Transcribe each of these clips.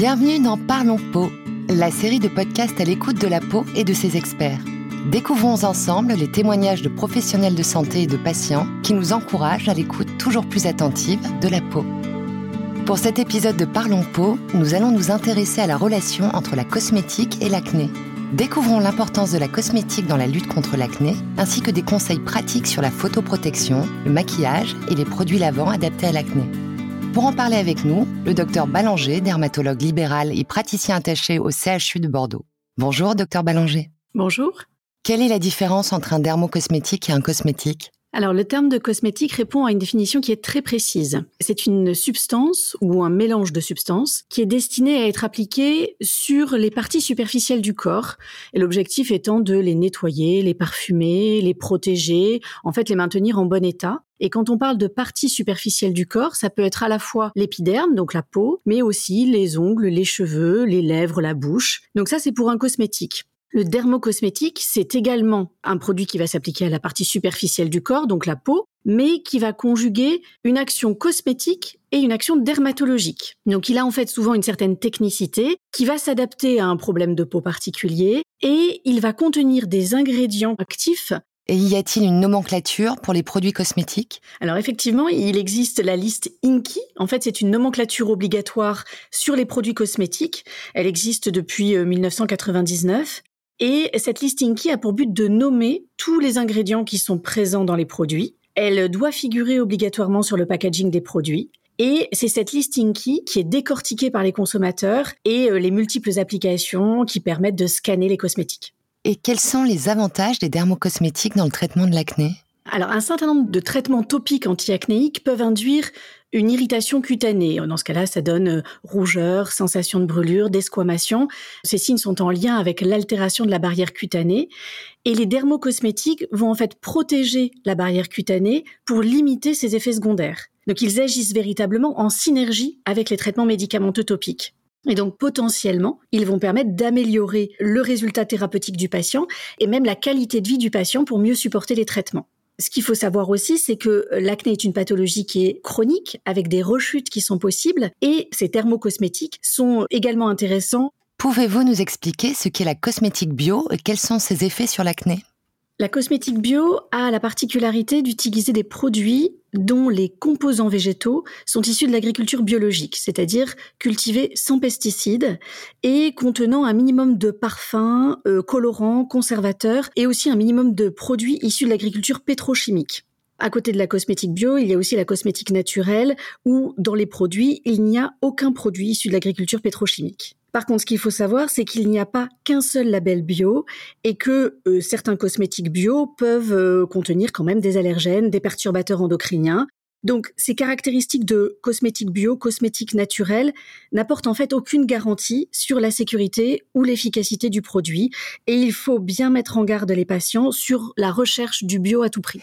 Bienvenue dans Parlons Peau, la série de podcasts à l'écoute de la peau et de ses experts. Découvrons ensemble les témoignages de professionnels de santé et de patients qui nous encouragent à l'écoute toujours plus attentive de la peau. Pour cet épisode de Parlons Peau, nous allons nous intéresser à la relation entre la cosmétique et l'acné. Découvrons l'importance de la cosmétique dans la lutte contre l'acné, ainsi que des conseils pratiques sur la photoprotection, le maquillage et les produits lavants adaptés à l'acné. Pour en parler avec nous, le docteur Ballanger, dermatologue libéral et praticien attaché au CHU de Bordeaux. Bonjour, docteur Ballanger. Bonjour. Quelle est la différence entre un dermocosmétique et un cosmétique? Alors le terme de cosmétique répond à une définition qui est très précise. C'est une substance ou un mélange de substances qui est destiné à être appliqué sur les parties superficielles du corps, et l'objectif étant de les nettoyer, les parfumer, les protéger, en fait les maintenir en bon état. Et quand on parle de parties superficielles du corps, ça peut être à la fois l'épiderme, donc la peau, mais aussi les ongles, les cheveux, les lèvres, la bouche. Donc ça, c'est pour un cosmétique. Le dermocosmétique, c'est également un produit qui va s'appliquer à la partie superficielle du corps, donc la peau, mais qui va conjuguer une action cosmétique et une action dermatologique. Donc il a en fait souvent une certaine technicité qui va s'adapter à un problème de peau particulier et il va contenir des ingrédients actifs et y a-t-il une nomenclature pour les produits cosmétiques? Alors effectivement, il existe la liste INCI. En fait, c'est une nomenclature obligatoire sur les produits cosmétiques. Elle existe depuis 1999. Et cette listing key a pour but de nommer tous les ingrédients qui sont présents dans les produits. Elle doit figurer obligatoirement sur le packaging des produits. Et c'est cette listing key qui est décortiquée par les consommateurs et euh, les multiples applications qui permettent de scanner les cosmétiques. Et quels sont les avantages des dermocosmétiques dans le traitement de l'acné? Alors, un certain nombre de traitements topiques anti-acnéiques peuvent induire une irritation cutanée. Dans ce cas-là, ça donne euh, rougeur, sensation de brûlure, d'esquamation. Ces signes sont en lien avec l'altération de la barrière cutanée. Et les dermocosmétiques vont en fait protéger la barrière cutanée pour limiter ces effets secondaires. Donc, ils agissent véritablement en synergie avec les traitements médicamenteux topiques. Et donc potentiellement, ils vont permettre d'améliorer le résultat thérapeutique du patient et même la qualité de vie du patient pour mieux supporter les traitements. Ce qu'il faut savoir aussi, c'est que l'acné est une pathologie qui est chronique, avec des rechutes qui sont possibles, et ces thermocosmétiques sont également intéressants. Pouvez-vous nous expliquer ce qu'est la cosmétique bio et quels sont ses effets sur l'acné? La cosmétique bio a la particularité d'utiliser des produits dont les composants végétaux sont issus de l'agriculture biologique, c'est-à-dire cultivés sans pesticides et contenant un minimum de parfums, euh, colorants, conservateurs et aussi un minimum de produits issus de l'agriculture pétrochimique. À côté de la cosmétique bio, il y a aussi la cosmétique naturelle où dans les produits, il n'y a aucun produit issu de l'agriculture pétrochimique. Par contre, ce qu'il faut savoir, c'est qu'il n'y a pas qu'un seul label bio et que euh, certains cosmétiques bio peuvent euh, contenir quand même des allergènes, des perturbateurs endocriniens. Donc, ces caractéristiques de cosmétiques bio, cosmétiques naturels, n'apportent en fait aucune garantie sur la sécurité ou l'efficacité du produit et il faut bien mettre en garde les patients sur la recherche du bio à tout prix.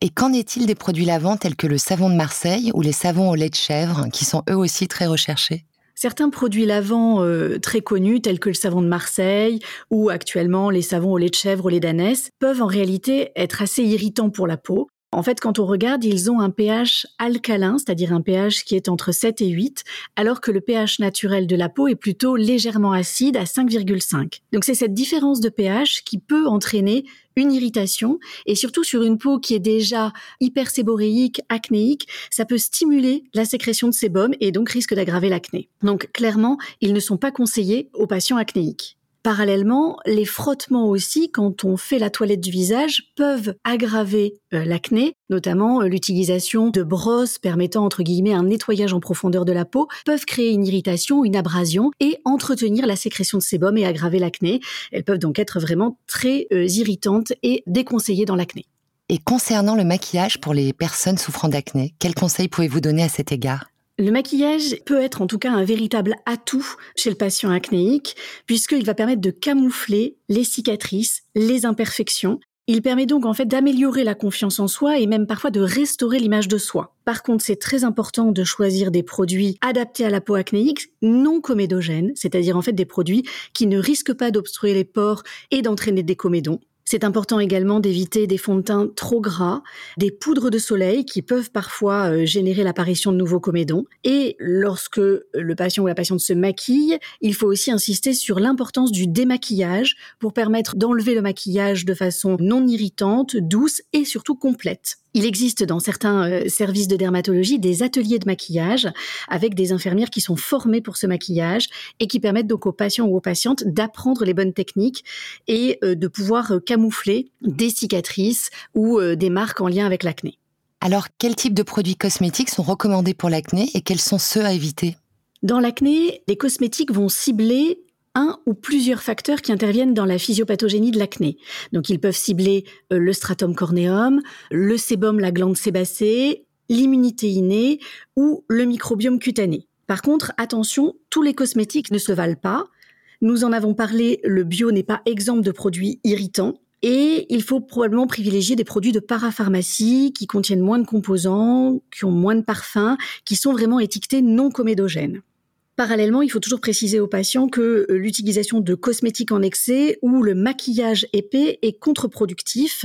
Et qu'en est-il des produits lavants tels que le savon de Marseille ou les savons au lait de chèvre, qui sont eux aussi très recherchés? Certains produits lavants euh, très connus, tels que le savon de Marseille ou actuellement les savons au lait de chèvre, au lait d'ânesse, peuvent en réalité être assez irritants pour la peau. En fait, quand on regarde, ils ont un pH alcalin, c'est-à-dire un pH qui est entre 7 et 8, alors que le pH naturel de la peau est plutôt légèrement acide à 5,5. Donc c'est cette différence de pH qui peut entraîner une irritation et surtout sur une peau qui est déjà hyperséborique, acnéique, ça peut stimuler la sécrétion de sébum et donc risque d'aggraver l'acné. Donc clairement, ils ne sont pas conseillés aux patients acnéiques. Parallèlement, les frottements aussi, quand on fait la toilette du visage, peuvent aggraver euh, l'acné, notamment euh, l'utilisation de brosses permettant entre guillemets un nettoyage en profondeur de la peau, peuvent créer une irritation, une abrasion et entretenir la sécrétion de sébum et aggraver l'acné. Elles peuvent donc être vraiment très euh, irritantes et déconseillées dans l'acné. Et concernant le maquillage pour les personnes souffrant d'acné, quels conseils pouvez-vous donner à cet égard? Le maquillage peut être en tout cas un véritable atout chez le patient acnéique, puisqu'il va permettre de camoufler les cicatrices, les imperfections. Il permet donc en fait d'améliorer la confiance en soi et même parfois de restaurer l'image de soi. Par contre, c'est très important de choisir des produits adaptés à la peau acnéique, non comédogènes, c'est-à-dire en fait des produits qui ne risquent pas d'obstruer les pores et d'entraîner des comédons. C'est important également d'éviter des fonds de teint trop gras, des poudres de soleil qui peuvent parfois euh, générer l'apparition de nouveaux comédons. Et lorsque le patient ou la patiente se maquille, il faut aussi insister sur l'importance du démaquillage pour permettre d'enlever le maquillage de façon non irritante, douce et surtout complète. Il existe dans certains euh, services de dermatologie des ateliers de maquillage avec des infirmières qui sont formées pour ce maquillage et qui permettent donc aux patients ou aux patientes d'apprendre les bonnes techniques et euh, de pouvoir euh, camoufler des cicatrices ou des marques en lien avec l'acné. Alors, quel type de produits cosmétiques sont recommandés pour l'acné et quels sont ceux à éviter? Dans l'acné, les cosmétiques vont cibler ou plusieurs facteurs qui interviennent dans la physiopathogénie de l'acné. Donc ils peuvent cibler euh, le stratum corneum, le sébum, la glande sébacée, l'immunité innée ou le microbiome cutané. Par contre, attention, tous les cosmétiques ne se valent pas. Nous en avons parlé, le bio n'est pas exemple de produits irritants. Et il faut probablement privilégier des produits de parapharmacie qui contiennent moins de composants, qui ont moins de parfums, qui sont vraiment étiquetés non comédogènes. Parallèlement, il faut toujours préciser aux patients que euh, l'utilisation de cosmétiques en excès ou le maquillage épais est contre-productif.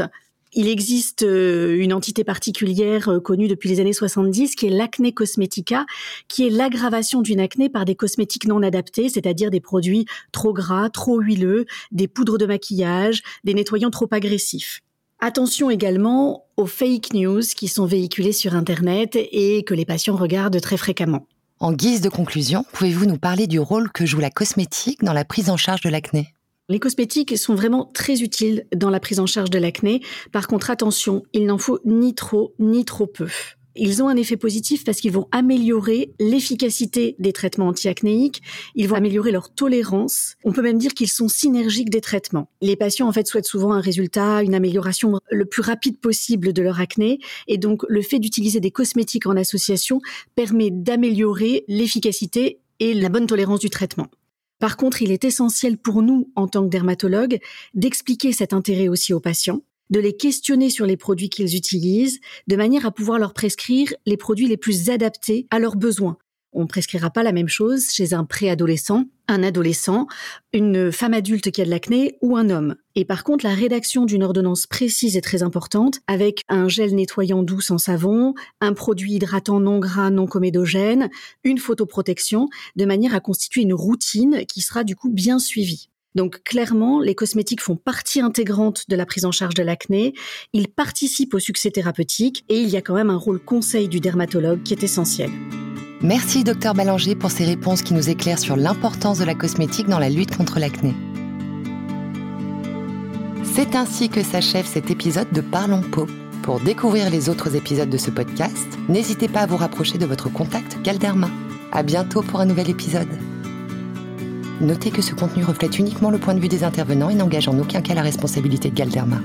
Il existe euh, une entité particulière euh, connue depuis les années 70 qui est l'acné cosmetica, qui est l'aggravation d'une acné par des cosmétiques non adaptés, c'est-à-dire des produits trop gras, trop huileux, des poudres de maquillage, des nettoyants trop agressifs. Attention également aux fake news qui sont véhiculés sur Internet et que les patients regardent très fréquemment. En guise de conclusion, pouvez-vous nous parler du rôle que joue la cosmétique dans la prise en charge de l'acné? Les cosmétiques sont vraiment très utiles dans la prise en charge de l'acné. Par contre, attention, il n'en faut ni trop ni trop peu. Ils ont un effet positif parce qu'ils vont améliorer l'efficacité des traitements antiacnéiques, ils vont améliorer leur tolérance. On peut même dire qu'ils sont synergiques des traitements. Les patients en fait souhaitent souvent un résultat, une amélioration le plus rapide possible de leur acné et donc le fait d'utiliser des cosmétiques en association permet d'améliorer l'efficacité et la bonne tolérance du traitement. Par contre, il est essentiel pour nous, en tant que dermatologues, d'expliquer cet intérêt aussi aux patients de les questionner sur les produits qu'ils utilisent, de manière à pouvoir leur prescrire les produits les plus adaptés à leurs besoins. On ne prescrira pas la même chose chez un préadolescent, un adolescent, une femme adulte qui a de l'acné ou un homme. Et par contre, la rédaction d'une ordonnance précise est très importante avec un gel nettoyant doux sans savon, un produit hydratant non gras non comédogène, une photoprotection, de manière à constituer une routine qui sera du coup bien suivie. Donc clairement, les cosmétiques font partie intégrante de la prise en charge de l'acné, ils participent au succès thérapeutique et il y a quand même un rôle conseil du dermatologue qui est essentiel. Merci docteur Ballanger pour ces réponses qui nous éclairent sur l'importance de la cosmétique dans la lutte contre l'acné. C'est ainsi que s'achève cet épisode de Parlons Peau. Pour découvrir les autres épisodes de ce podcast, n'hésitez pas à vous rapprocher de votre contact Galderma. À bientôt pour un nouvel épisode. Notez que ce contenu reflète uniquement le point de vue des intervenants et n'engage en aucun cas la responsabilité de Galderma.